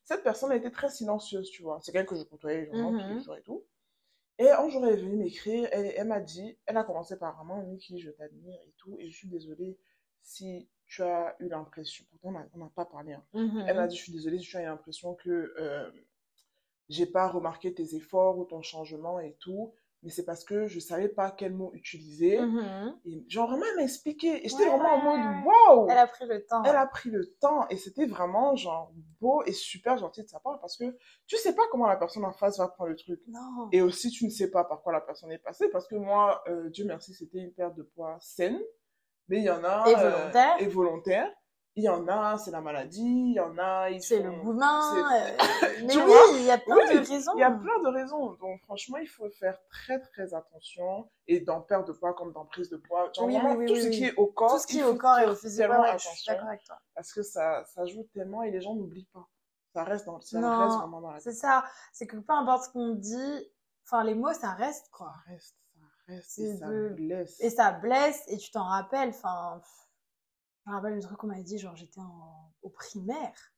B: cette personne a été très silencieuse, tu vois. C'est quelqu'un que je côtoyais vraiment tous les jours et tout. Et un jour, elle est venue m'écrire, elle, elle m'a dit, elle a commencé par vraiment, Niki, je t'admire et tout, et je suis désolée si tu as eu l'impression, pourtant on n'a pas parlé, hein. elle m'a dit, je suis désolée si tu as eu l'impression que euh, j'ai pas remarqué tes efforts ou ton changement et tout, mais c'est parce que je savais pas quel mot utiliser. Mm-hmm. Et genre, vraiment, elle m'a expliqué. Et j'étais vraiment en mode, waouh!
A: Elle a pris le temps.
B: Elle a pris le temps. Et c'était vraiment, genre, beau et super gentil de sa part parce que tu sais pas comment la personne en face va prendre le truc.
A: Non.
B: Et aussi, tu ne sais pas par quoi la personne est passée parce que moi, euh, Dieu merci, c'était une perte de poids saine. Mais il y en a.
A: Et volontaire.
B: Euh, et volontaire il y en a, c'est la maladie, il y en a, ils
A: C'est le mouvement. Euh, mais oui, il y a plein de raisons.
B: Il y a plein de raisons. Donc, franchement, il faut faire très, très attention. Et dans perte de poids comme dans prise de poids. Genre, vraiment, tout ce qui est au corps.
A: Tout ce qui est au corps et au physique. attention. avec toi.
B: Parce que ça, ça joue tellement et les gens n'oublient pas. Ça reste dans, ça reste vraiment dans la
A: C'est ça. C'est que peu importe ce qu'on dit, enfin, les mots, ça reste, quoi.
B: Ça reste, ça reste. Et ça blesse.
A: Et ça blesse et tu t'en rappelles, enfin je me rappelle le truc qu'on m'a dit, genre j'étais au primaire.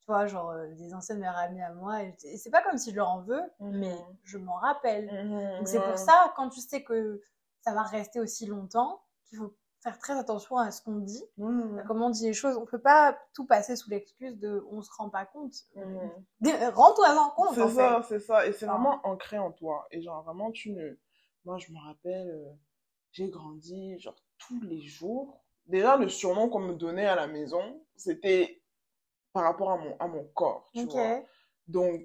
A: Tu vois, genre euh, des anciennes mères amies à moi. Et, c'est pas comme si je leur en veux, mais mhm. je m'en rappelle. Mhm, Donc c'est pour ça, quand tu sais que ça va rester aussi longtemps, qu'il faut faire très attention à ce qu'on dit, mhm. à comment on dit les choses. On peut pas tout passer sous l'excuse de on se rend pas compte. Rends-toi en compte.
B: C'est ça, c'est ça. Et c'est vraiment ancré en toi. Et genre vraiment, tu ne. Moi, je me rappelle, euh, j'ai grandi, genre tous les jours déjà le surnom qu'on me donnait à la maison, c'était par rapport à mon, à mon corps, tu vois. Donc,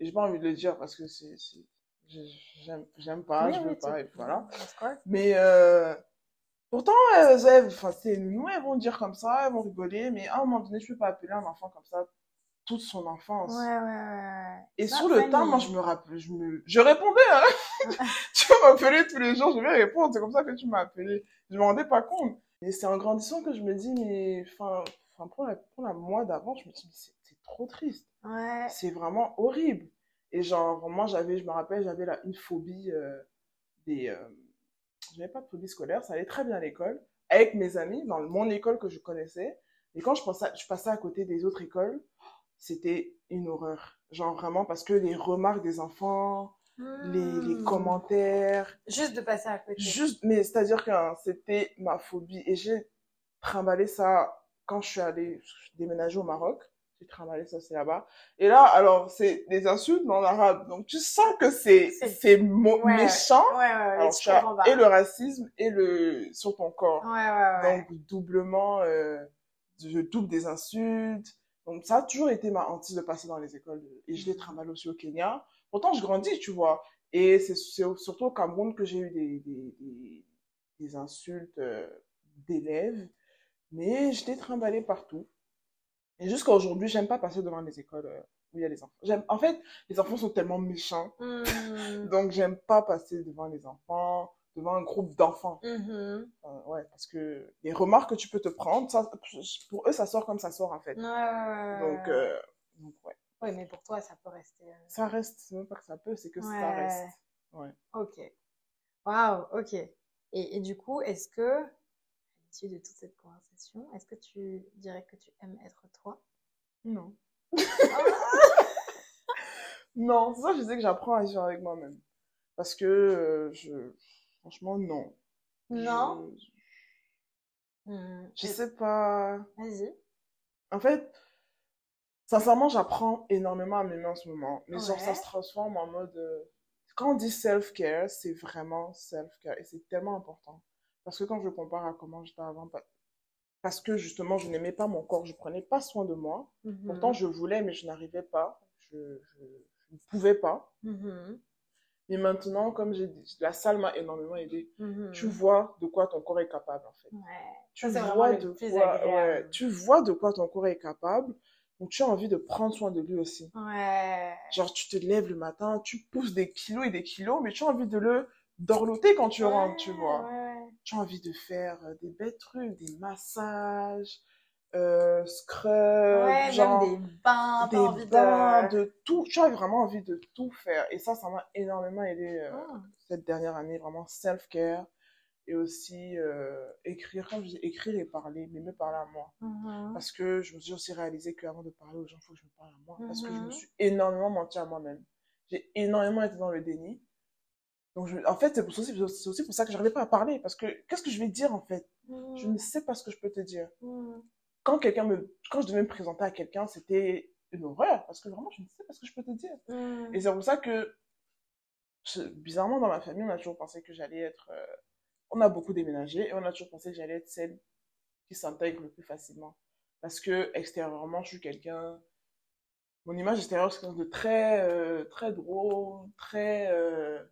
B: j'ai pas envie de le dire parce que c'est, j'aime pas, je veux pas, et voilà. Mais euh, pourtant, elles, enfin, nous, elles vont dire comme ça, elles vont rigoler, mais à un moment donné, je peux pas appeler un enfant comme ça toute son enfance.
A: Ouais, ouais, ouais.
B: Et sur le temps, moi, je me rappelle, je me, je répondais, hein. tu m'appelais tous les jours, je vais répondre, c'est comme ça que tu m'as appelé. Je me rendais pas compte. Et c'est en grandissant que je me dis, mais, enfin, pour la, pour la moi d'avant, je me dis, c'est trop triste.
A: Ouais.
B: C'est vraiment horrible. Et genre, vraiment, j'avais, je me rappelle, j'avais là une phobie euh, des. Euh, j'avais pas de phobie scolaire, ça allait très bien à l'école, avec mes amis, dans mon école que je connaissais. Et quand je, pensais, je passais à côté des autres écoles, c'était une horreur. Genre vraiment, parce que les remarques des enfants, les, les, hmm. commentaires.
A: Juste de passer à côté.
B: Juste, mais c'est-à-dire que hein, c'était ma phobie. Et j'ai trimballé ça quand je suis allée déménager au Maroc j'ai travaillé ça c'est là-bas. Et là, alors, c'est des insultes en arabe. Donc, tu sens que c'est, c'est méchant.
A: Ouais, ouais, alors, tu as
B: et le racisme et le, sur ton corps.
A: Ouais, ouais,
B: Donc, doublement, euh, je double des insultes. Donc, ça a toujours été ma hantise de passer dans les écoles. Et je l'ai travaillé aussi au Kenya. Pourtant, je grandis, tu vois. Et c'est surtout au Cameroun que j'ai eu des, des, des, des insultes euh, d'élèves. Mais je l'ai trimballé partout. Et jusqu'à aujourd'hui, j'aime pas passer devant les écoles euh, où il y a les enfants. J'aime, en fait, les enfants sont tellement méchants. Hmm. donc, j'aime pas passer devant les enfants, devant un groupe d'enfants.
A: Mm-hmm.
B: ouais, parce que les remarques que tu peux te prendre, ça, pour eux, ça sort comme ça sort, en fait.
A: Ouais,
B: donc, euh, donc, ouais.
A: Oui, mais pour toi, ça peut rester. Euh,
B: ça reste, c'est même pas que ça peut, c'est que ça reste. Ouais.
A: Ok. Waouh, ok. Et, et du coup, est-ce que de toute cette conversation, est-ce que tu dirais que tu aimes être toi?
B: Non. non, ça, je disais que j'apprends à vivre avec moi-même. Parce que, euh, je... franchement, non.
A: Non?
B: Je, hmm, je sais pas.
A: Vas-y.
B: En fait, sincèrement, j'apprends énormément à m'aimer en ce moment. Mais genre, ça se transforme en mode. Euh, quand on dit self-care, c'est vraiment self-care. Et c'est tellement important. Parce que quand je compare à comment j'étais avant, parce que justement, je n'aimais pas mon corps, je prenais pas soin de moi.
A: Mhm.
B: Pourtant, je voulais, mais je n'arrivais pas. Je, ne pouvais pas.
A: Mhm.
B: Mais maintenant, comme j'ai dit, la salle m'a énormément aidé.
A: Mhm.
B: Tu vois de quoi ton corps est capable, en fait.
A: Tu, vois de
B: quoi, tu vois de quoi ton corps est capable. Donc, tu as envie de prendre soin de lui aussi. Genre, tu te lèves le matin, tu pousses des kilos et des kilos, mais tu as envie de le dorloter quand tu rentres, tu vois. Tu as envie de faire euh, des belles trucs, des massages, euh, scrub, genre,
A: des bains,
B: des bains, de... tout. Tu as vraiment envie de tout faire. Et ça, ça m'a énormément aidé euh, ah. cette dernière année, vraiment self-care. Et aussi euh, écrire, comme je dis, écrire et parler, mais me parler à moi.
A: Mm-hmm.
B: Parce que je me suis aussi réalisé qu'avant de parler aux gens, il faut que je me parle à moi. Parce que je me mm-hmm. suis énormément menti à moi-même. J'ai énormément été dans le déni. Donc, en fait, c'est aussi, aussi, pour ça que j'arrivais pas à parler. Parce que, qu'est-ce que je vais dire, en fait? Je ne sais pas ce que je peux te dire. Quand quelqu'un me, quand je devais me présenter à quelqu'un, c'était une horreur. Parce que vraiment, je ne sais pas ce que je peux te dire. Et c'est pour ça que, bizarrement, dans ma famille, on a toujours pensé que j'allais être, euh, on a beaucoup déménagé et on a toujours pensé que j'allais être celle qui s'intègre le plus facilement. Parce que, extérieurement, je suis quelqu'un, mon image extérieure, c'est quelqu'un de très, euh, très drôle, très, euh,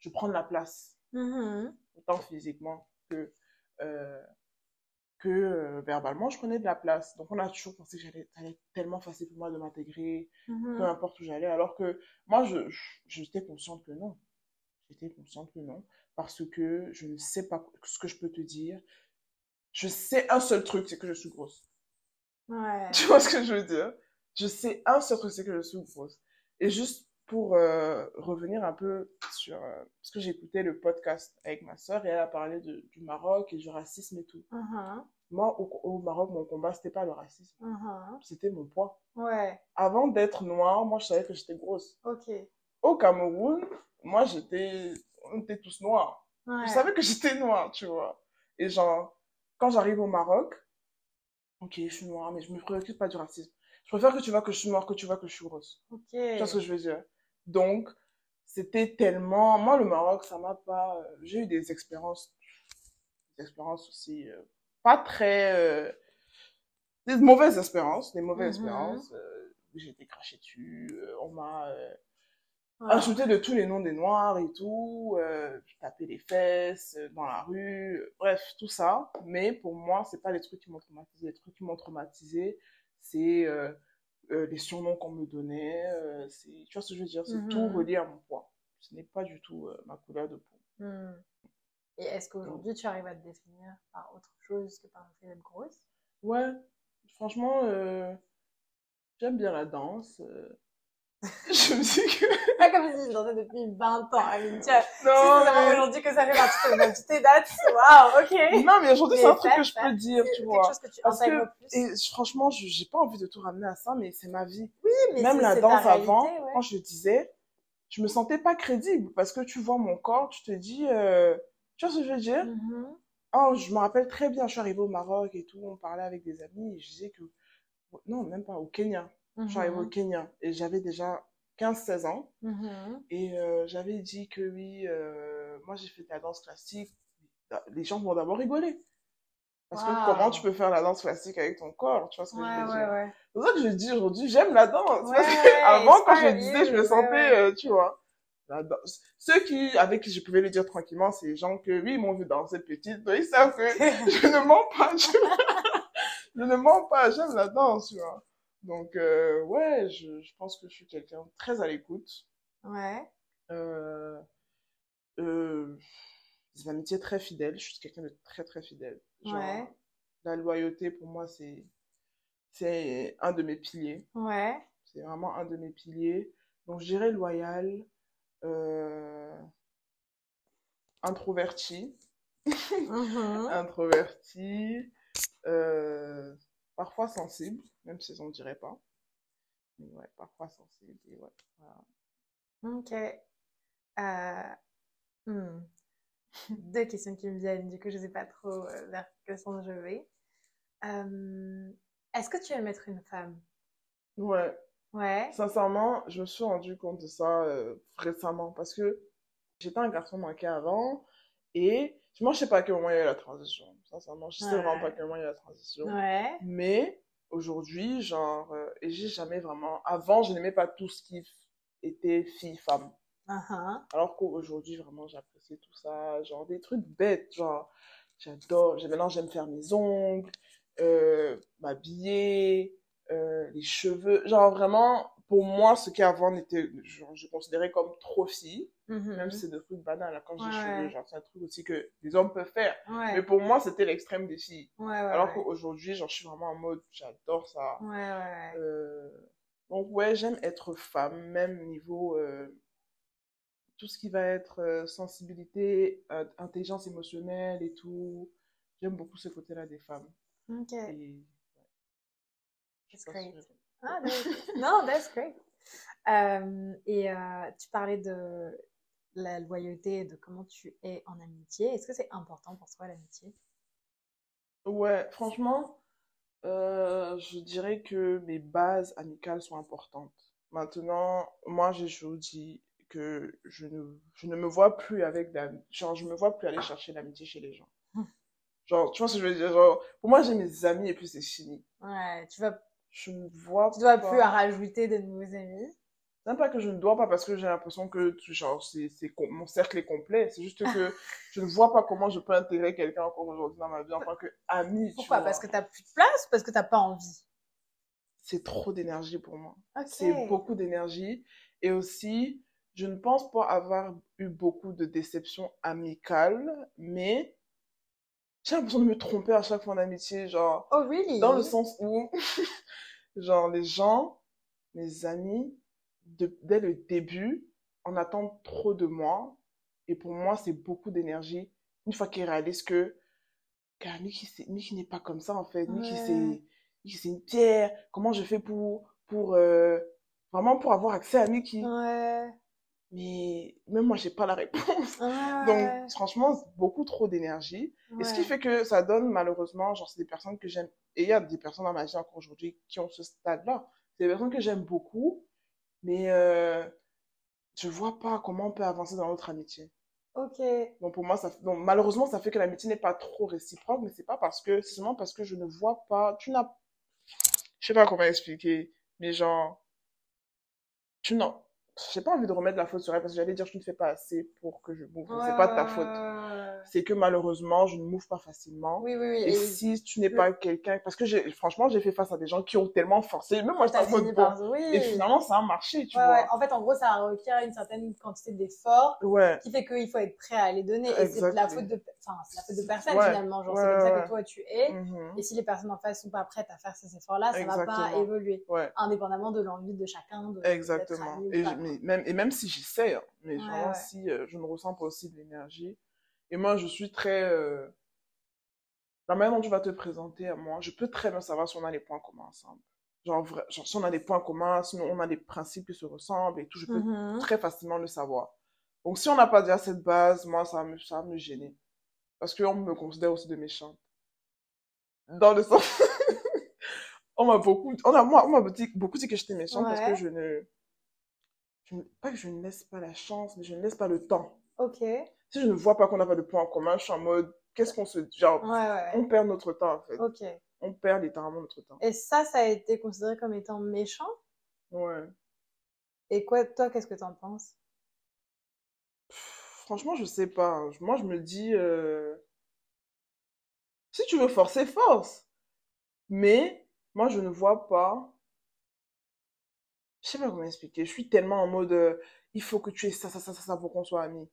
B: je prends de la place.
A: Mm-hmm.
B: Autant physiquement que, euh, que verbalement, je prenais de la place. Donc, on a toujours pensé que j'allais, être tellement facile pour moi de m'intégrer,
A: mm-hmm.
B: peu importe où j'allais. Alors que moi, je, j'étais consciente que non. J'étais consciente que non. Parce que je ne sais pas ce que je peux te dire. Je sais un seul truc, c'est que je suis grosse.
A: Ouais.
B: Tu vois ce que je veux dire? Je sais un seul truc, c'est que je suis grosse. Et juste pour euh, revenir un peu sur... Euh, parce que j'écoutais le podcast avec ma soeur et elle a parlé de, du Maroc et du racisme et tout.
A: Uh-huh.
B: Moi, au, Maroc, mon combat, c'était pas le racisme.
A: Uh-huh.
B: C'était mon poids.
A: Ouais.
B: Avant d'être noire, moi, je savais que j'étais grosse.
A: Ok.
B: Au Cameroun, moi, j'étais... On était tous noirs. Je savais que j'étais noire, tu vois. Et genre, quand j'arrive au Maroc, ok, je suis noire, mais je me préoccupe pas du racisme. Je préfère que tu vois que je suis noire que tu vois que je suis grosse.
A: Ok.
B: Tu vois ce que je veux dire? Donc, c'était tellement... Moi, le Maroc, ça m'a pas... Euh, j'ai eu des expériences, des expériences aussi euh, pas très... Euh, des mauvaises expériences, des mauvaises mm-hmm. expériences. j'ai été crachée dessus, on m'a... Ajouter de tous les noms des noirs et tout, euh, taper les fesses euh, dans la rue, bref, tout ça. Mais pour moi, c'est pas les trucs qui m'ont traumatisé. Les trucs qui m'ont traumatisé, c'est euh, euh, les surnoms qu'on me donnait. Euh, c'est, tu vois ce que je veux dire? C'est tout
A: Mhm.
B: relié à mon poids. Ce n'est pas du tout euh, ma couleur de peau.
A: Hmm. Et est-ce qu'aujourd'hui, tu arrives à te définir par autre chose que par le fait d'être grosse?
B: Ouais, franchement, euh, j'aime bien la danse. je me dis que...
A: Pas comme si je dansais depuis 20 ans. Amine. Tu vois, si
B: Non,
A: vraiment
B: mais...
A: aujourd'hui que ça fait partie de ma petite date, waouh, ok.
B: Non, mais aujourd'hui, c'est un truc que je peux dire,
A: C'est
B: tu
A: quelque
B: vois.
A: chose que tu
B: Parce que-
A: plus.
B: Et franchement, je j'ai pas envie de tout ramener à ça, mais c'est ma vie.
A: Oui, mais
B: Même la danse
A: réalité,
B: avant,
A: ouais.
B: quand je disais, je me sentais pas crédible parce que tu vois mon corps, tu te dis, euh, tu vois ce que je veux dire? Oh, je me rappelle très bien, je suis arrivée au Maroc et tout, on parlait avec des amis et je disais que, non, même pas au Kenya. Je suis arrivée au. Kenya et j'avais déjà 15-16 ans
A: Mhm.
B: et euh, j'avais dit que oui, euh, moi j'ai fait de la danse classique. Les gens vont d'abord rigoler. Parce que comment tu peux faire la danse classique avec ton corps? Tu vois ce que
A: Ouais,
B: je veux
A: ouais,
B: dire?
A: ouais.
B: C'est pour ça que je dis aujourd'hui, j'aime la danse. Parce que avant, quand je disais, je me sentais, euh, tu vois. La danse. Ceux qui, avec qui je pouvais le dire tranquillement, c'est les gens que, oui, ils m'ont vu danser petite, donc ils savent que je ne mens pas, tu vois. Je ne mens pas, j'aime la danse, tu vois. Donc, euh, ouais, je, je pense que je suis quelqu'un de très à l'écoute.
A: Ouais.
B: Euh, euh, des amitiés très fidèles. Je suis quelqu'un de très, très fidèle. Genre,
A: Ouais.
B: la loyauté, pour moi, c'est, c'est un de mes piliers.
A: Ouais.
B: C'est vraiment un de mes piliers. Donc, je dirais loyal, euh, introverti,
A: Mhm.
B: introverti, euh, parfois sensible, même si on ne dirait pas. Mais ouais, parfois sensible. Et ouais, voilà.
A: Ok. Euh, hmm. Deux questions qui me viennent, du coup, je sais pas trop euh, vers quel sens je vais. Euh, Est-ce que tu aimes être une femme?
B: Ouais,
A: Ouais.
B: sincèrement, je me suis rendu compte de ça euh, récemment parce que j'étais un garçon manqué avant et je sais pas à quel moment il y a eu la transition. Sincèrement, je sais vraiment pas à quel moment il y a eu la transition.
A: Ouais.
B: Mais aujourd'hui, genre, euh, et j'ai jamais vraiment. Avant, je n'aimais pas tout ce qui était fille-femme.
A: Uh-huh.
B: Alors qu'aujourd'hui, vraiment, j'apprécie tout ça. Genre, des trucs bêtes. Genre, j'adore. j'ai- Maintenant, j'aime faire mes ongles, euh, m'habiller, euh, les cheveux. Genre, vraiment, pour moi, ce qui avant n'était. Genre, je considérais comme trop fille.
A: Mhm.
B: Même si c'est des trucs banals, quand j'ai
A: Ouais, ouais.
B: Genre, c'est un truc aussi que les hommes peuvent faire.
A: Ouais.
B: Mais pour moi, c'était l'extrême des filles.
A: Ouais,
B: Alors qu'aujourd'hui, genre, je suis vraiment en mode, j'adore ça. Euh, donc ouais, j'aime être femme, même niveau euh, tout ce qui va être euh, sensibilité, intelligence émotionnelle et tout. J'aime beaucoup ce côté-là des femmes.
A: Ok.
B: Et
A: great. Ah, that's- non, that's great. Euh, et euh, tu parlais de la loyauté et de comment tu es en amitié. Est-ce que c'est important pour toi l'amitié?
B: Ouais, franchement, euh, je dirais que mes bases amicales sont importantes. Maintenant, moi, vous dis que je ne, je ne me vois plus avec genre, je me vois plus aller chercher l'amitié chez les gens.
A: Hmm.
B: Genre, tu vois ce que je veux dire? Genre, pour moi, j'ai mes amis et puis c'est fini.
A: Ouais, tu vas,
B: Je ne vois
A: tu dois
B: pas.
A: plus à rajouter de nouveaux amis.
B: Même pas que je ne dois pas parce que j'ai l'impression que tu- genre, c'est, c'est, mon cercle est complet. C'est juste que je ne vois pas comment je peux intégrer quelqu'un encore aujourd'hui dans ma vie en tant qu'ami. tu
A: Pourquoi?
B: vois.
A: Parce que t'as plus de place ou parce que t'as pas envie?
B: C'est trop d'énergie pour moi. C'est beaucoup d'énergie. Et aussi, je ne pense pas avoir eu beaucoup de déceptions amicales, mais j'ai l'impression de me tromper à chaque fois en amitié. Genre,
A: Oh, really?
B: dans le sens où, genre, les gens, mes amis, de- dès le début, en attendent trop de moi. Et pour moi, c'est beaucoup d'énergie. Une fois qu'ils réalisent que, Car Mickey, c'est- Mickey n'est pas comme ça, en fait. Mickey,
A: Ouais.
B: c'est, c'est une pierre. Comment je fais pour, pour, euh, vraiment pour avoir accès à Mickey?
A: Ouais.
B: Mais même moi, j'ai pas la réponse.
A: Ouais.
B: Donc, franchement, beaucoup trop d'énergie. Et ce qui fait que ça donne, malheureusement, genre, c'est des personnes que j'aime. Et il y a des personnes dans ma vie encore aujourd'hui qui ont ce stade-là. C'est des personnes que j'aime beaucoup, mais euh, je vois pas comment on peut avancer dans notre amitié.
A: Ok.
B: Donc, pour moi, ça, donc, malheureusement, ça fait que l'amitié n'est pas trop réciproque, mais c'est pas parce que, c'est seulement parce que je ne vois pas, tu n'as, je sais pas comment expliquer, mais genre, tu n'as, j'ai pas envie de remettre la faute sur elle parce que j'allais dire je ne fais pas assez pour que je bouge. c'est pas ta faute. C'est que malheureusement, je ne mouve pas facilement.
A: Oui, oui, oui.
B: Et, si tu n'es pas quelqu'un, parce que j'ai, franchement, j'ai fait face à des gens qui ont tellement forcé, même moi, je fini par... oui. Et finalement, ça a marché, tu vois.
A: En fait, en gros, ça requiert une certaine quantité d'efforts.
B: Ouais.
A: Qui fait qu'il faut être prêt à les donner. Et c'est la faute de, enfin, c'est la faute de personne, finalement. Genre, c'est comme ça que toi, tu es. Mm-hmm. Et si les personnes en face sont pas prêtes à faire ces efforts-là, ça va pas évoluer. Indépendamment de l'envie de chacun de,
B: Exactement. Et, même, et même si j'essaie, hein, mais vraiment si euh, je ne ressens pas aussi de l'énergie. Et moi, je suis très... Euh, la manière dont tu vas te présenter à moi, je peux très bien savoir si on a les points communs ensemble. Genre, vrai, genre si on a des points communs, si on a des principes qui se ressemblent et tout, je peux mm-hmm. très facilement le savoir. Donc si on n'a pas déjà cette base, moi, ça va me, ça va me gêner. Parce qu'on me considère aussi de méchante. Dans le sens... on m'a beaucoup... On a, moi, on m'a beaucoup dit que j'étais méchante parce que je ne pas que je ne laisse pas la chance, mais je ne laisse pas le temps.
A: Ok.
B: Si je ne vois pas qu'on n'a pas de point en commun, je suis en mode, qu'est-ce qu'on se. Genre, on perd notre temps, en fait.
A: Ok.
B: On perd littéralement notre temps.
A: Et ça, ça a été considéré comme étant méchant?
B: Ouais.
A: Et quoi, toi, qu'est-ce que tu en penses
B: Franchement, je sais pas. Moi, je me dis. Euh, si tu veux forcer, force. Mais, moi, je ne vois pas je sais pas comment expliquer. Je suis tellement en mode, euh, il faut que tu aies ça, ça, ça, ça, ça pour qu'on soit amis.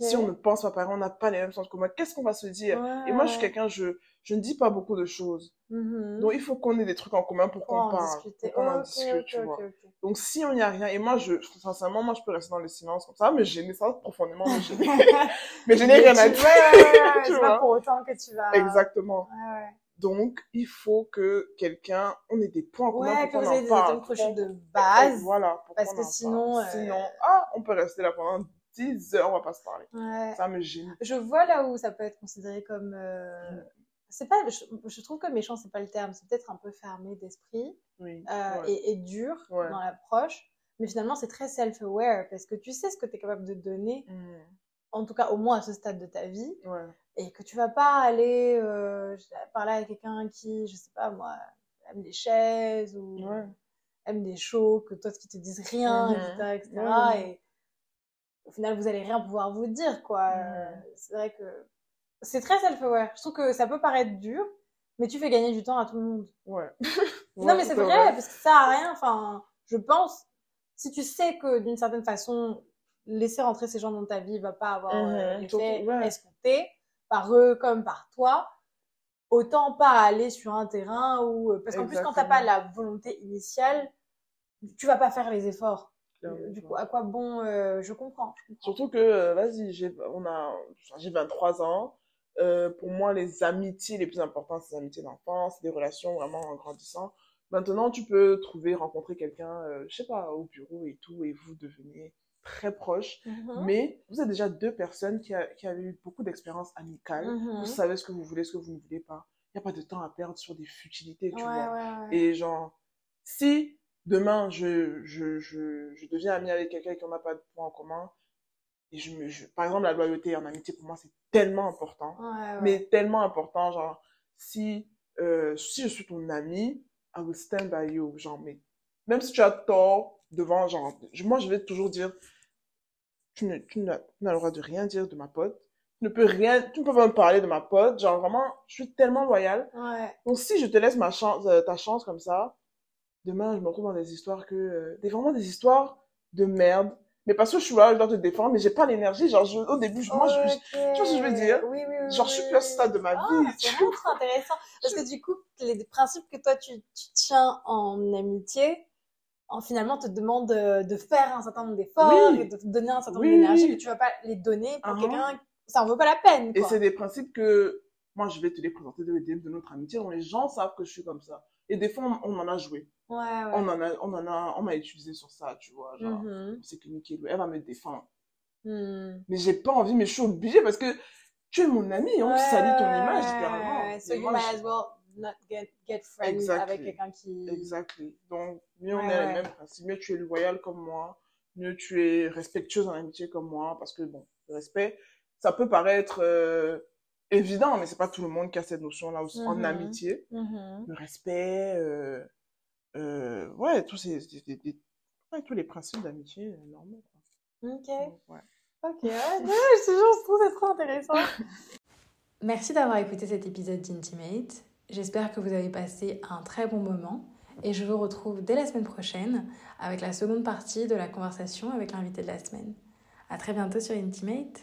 B: Si on ne pense pas pareil, on n'a pas les mêmes sens que moi, qu'est-ce qu'on va se dire? Et moi, je suis quelqu'un, je, je ne dis pas beaucoup de choses. Mm-hmm. Donc, il faut qu'on ait des trucs en commun pour qu'on parle. Pour qu'on en discute, tu vois. Donc, si on n'y a rien, et moi, je, sincèrement, moi, je peux rester dans le silence comme ça, mais gêner ça profondément, mais gêner. mais je n'ai rien à dire.
A: c'est pas pour autant que tu vas.
B: Exactement. Donc, il faut que quelqu'un, on ait des points communs ouais, pour qu'on en parle.
A: Ouais, de base.
B: Voilà.
A: parce que sinon, euh...
B: sinon, ah, on peut rester là pendant 10 heures, on va pas se parler.
A: Ouais.
B: Ça me gêne.
A: Je vois là où ça peut être considéré comme, euh... Mm. c'est pas, je, trouve que méchant, c'est pas le terme, c'est peut-être un peu fermé d'esprit.
B: Oui.
A: Euh, et, et, dur dans l'approche. Mais finalement, c'est très self-aware parce que tu sais ce que tu es capable de donner. Mm. En tout cas, au moins à ce stade de ta vie. Et que tu vas pas aller euh, parler à quelqu'un qui, je sais pas moi, aime des chaises ou aime des shows, que toi qui te disent rien, etc. etc. Et au final, vous allez rien pouvoir vous dire, quoi. C'est vrai que c'est très self-aware. Je trouve que ça peut paraître dur, mais tu fais gagner du temps à tout le monde.
B: Ouais.
A: non, mais c'est vrai, parce que ça à rien. Enfin, je pense, si tu sais que d'une certaine façon, laisser rentrer ces gens dans ta vie va pas avoir mmh l'effet escompté, par eux comme par toi, autant pas aller sur un terrain où parce qu'en plus quand t'as pas la volonté initiale, tu vas pas faire les efforts. Du coup, à quoi bon euh, je, comprends,
B: Surtout que euh, vas-y, j'ai on a j'ai 23 ans. Euh, pour moi, les amitiés les plus importantes, c'est les amitiés d'enfance, des relations vraiment en grandissant. Maintenant, tu peux trouver, rencontrer quelqu'un, je sais pas, au bureau et tout, et vous devenez très proches, mm-hmm. mais vous êtes déjà deux personnes qui, a, qui avaient eu beaucoup d'expériences amicales. Mm-hmm. Vous savez ce que vous voulez, ce que vous ne voulez pas. Il n'y a pas de temps à perdre sur des futilités, tu vois. Et genre, si demain je, je, je, je deviens ami avec quelqu'un qui n'a pas de points en commun, et je me, par exemple, la loyauté en amitié, pour moi, c'est tellement important. Mais tellement important, genre, si, euh, si je suis ton ami, I will stand by you. Genre, mais même si tu as tort devant, genre, moi, je vais toujours dire, tu, ne, tu n'as le droit de rien dire de ma pote. Tu ne peux rien, tu ne peux pas me parler de ma pote. Genre, vraiment, je suis tellement loyale.
A: Ouais.
B: Donc, si je te laisse ma chance, euh, ta chance comme ça, demain, je me retrouve dans des histoires que, euh, des, vraiment des histoires de merde. Mais parce que je suis là, je dois te défendre, mais j'ai pas l'énergie. Genre, au début, moi, je, tu vois ce que je veux dire?
A: Oui, oui, oui.
B: Genre, je suis plus à ce stade de ma
A: ah,
B: vie.
A: C'est vraiment intéressant. Parce que du coup, les principes que toi, tu, tu tiens en amitié, en finalement te demande de, faire un certain nombre d'efforts et de te donner un certain nombre d'énergie que tu vas pas les donner pour quelqu'un ça en vaut pas la peine
B: et c'est des principes que moi je vais te les présenter de, de notre amitié dont les gens savent que je suis comme ça et des fois on, en a joué
A: ouais, ouais.
B: on en a on en a on m'a utilisé sur ça tu vois genre mm-hmm. c'est que Nickel elle va me défendre mm. mais j'ai pas envie mais je suis obligée parce que tu es mon ami on ouais, salit ton image littéralement
A: so you might as well not get, get friends avec quelqu'un qui...
B: Exactement. Donc, mieux on est les mêmes principes, mieux tu es loyal comme moi, mieux tu es respectueuse en amitié comme moi, parce que, bon, le respect, ça peut paraître euh, évident, mais c'est pas tout le monde qui a cette notion-là aussi en mm-hmm. amitié.
A: Mm-hmm.
B: Le respect, euh, euh, ouais, tous ces... Ouais, tous les principes d'amitié euh, normaux. Quoi.
A: Ok.
B: ouais.
A: Ok, ouais, je te jure, je trouve ça trop intéressant. Merci d'avoir écouté cet épisode d'Intimate. J'espère que vous avez passé un très bon moment et je vous retrouve dès la semaine prochaine avec la seconde partie de la conversation avec l'invité de la semaine. À très bientôt sur Intimate.